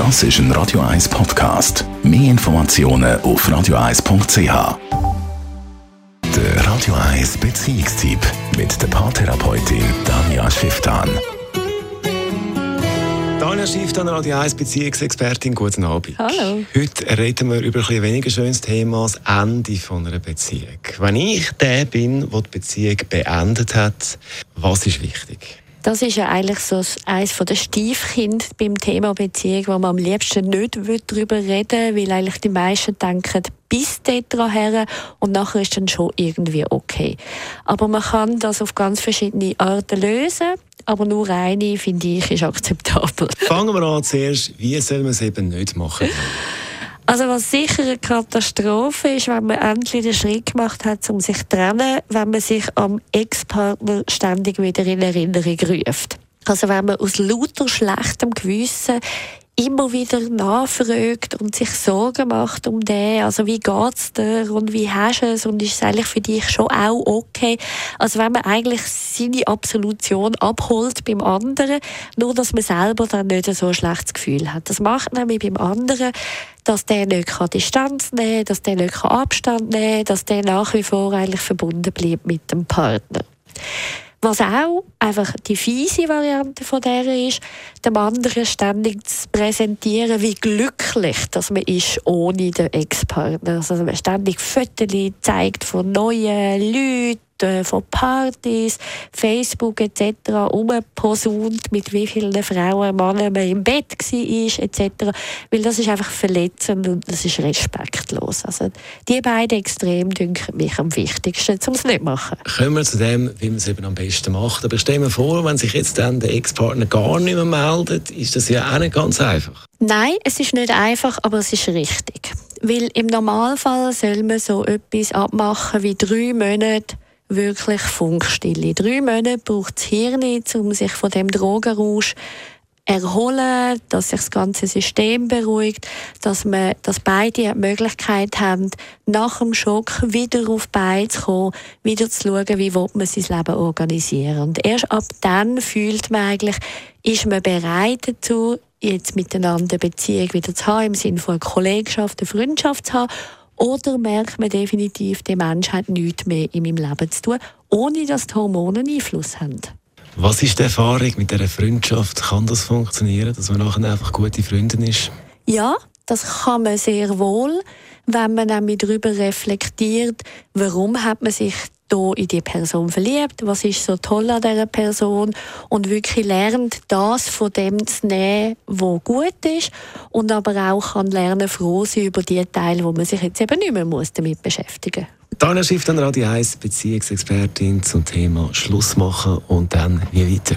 Das ist ein Radio 1 Podcast. Mehr Informationen auf radio1.ch. Der Radio 1 Beziehungstyp mit der Paartherapeutin Danja Schifftan. Daniel Schifftan, Radio 1 Beziehungsexpertin, guten Abend. Hallo. Heute reden wir über ein bisschen weniger schönes Thema, das Ende von einer Beziehung. Wenn ich der bin, der die Beziehung beendet hat, was ist wichtig? Das ist ja eigentlich so eines der Stiefkind beim Thema Beziehung, wo man am liebsten nicht darüber reden will, weil eigentlich die meisten denken, bis dort her und nachher ist dann schon irgendwie okay. Aber man kann das auf ganz verschiedene Arten lösen, aber nur eine, finde ich, ist akzeptabel. Fangen wir an zuerst, wie soll man es eben nicht machen? Also was sicher eine Katastrophe ist, wenn man endlich den Schritt gemacht hat, um sich zu trennen, wenn man sich am Ex-Partner ständig wieder in Erinnerung ruft. Also wenn man aus lauter schlechtem Gewissen immer wieder nachfragt und sich Sorgen macht um den, also wie geht's dir und wie hast du es und ist es eigentlich für dich schon auch okay? Also wenn man eigentlich seine Absolution abholt beim anderen, nur dass man selber dann nicht so ein schlechtes Gefühl hat. Das macht nämlich beim anderen, dass der nicht Distanz nehmen kann, dass der nicht Abstand nehmen kann, dass der nach wie vor eigentlich verbunden bleibt mit dem Partner. Was auch einfach die fiese Variante von der ist, dem anderen ständig zu präsentieren, wie glücklich dass man ist ohne den Ex-Partner. Also man ständig Fotos zeigt von neuen Leuten, von Partys, Facebook etc. umposaunt, mit wie vielen Frauen, Männern man im Bett war etc. Weil das ist einfach verletzend und das ist respektlos. Also die beiden Extreme dünken mich am wichtigsten, um es nicht zu machen. Kommen wir zu dem, wie man es eben am besten macht. Aber stell mir vor, wenn sich jetzt dann der Ex-Partner gar nicht mehr meldet, ist das ja auch nicht ganz einfach. Nein, es ist nicht einfach, aber es ist richtig. Weil im Normalfall soll man so etwas abmachen wie drei Monate wirklich Funkstille. Drei Monate braucht das Hirn, um sich von dem Drogenrausch erholen, dass sich das ganze System beruhigt, dass, man, dass beide die Möglichkeit haben, nach dem Schock wieder auf Beine zu kommen, wieder zu schauen, wie man sein Leben organisieren Und erst ab dann fühlt man eigentlich, ist man bereit dazu, jetzt miteinander eine Beziehung wieder zu haben, im Sinne von einer Kollegschaft, eine Freundschaft zu haben oder merkt man definitiv, der Mensch hat nichts mehr in meinem Leben zu tun, ohne dass die Hormone Einfluss haben? Was ist die Erfahrung mit dieser Freundschaft? Kann das funktionieren, dass man nachher einfach gute Freundin ist? Ja, das kann man sehr wohl, wenn man nämlich darüber reflektiert, warum hat man sich hier in die Person verliebt, was ist so toll an dieser Person und wirklich lernt, das von dem zu nehmen, was gut ist und aber auch kann lernen, froh sein über die Teile, wo man sich jetzt eben nicht mehr muss damit beschäftigen muss. Daniel Schiff, dann Radio 1, Beziehungsexpertin zum Thema Schluss machen und dann wie weiter.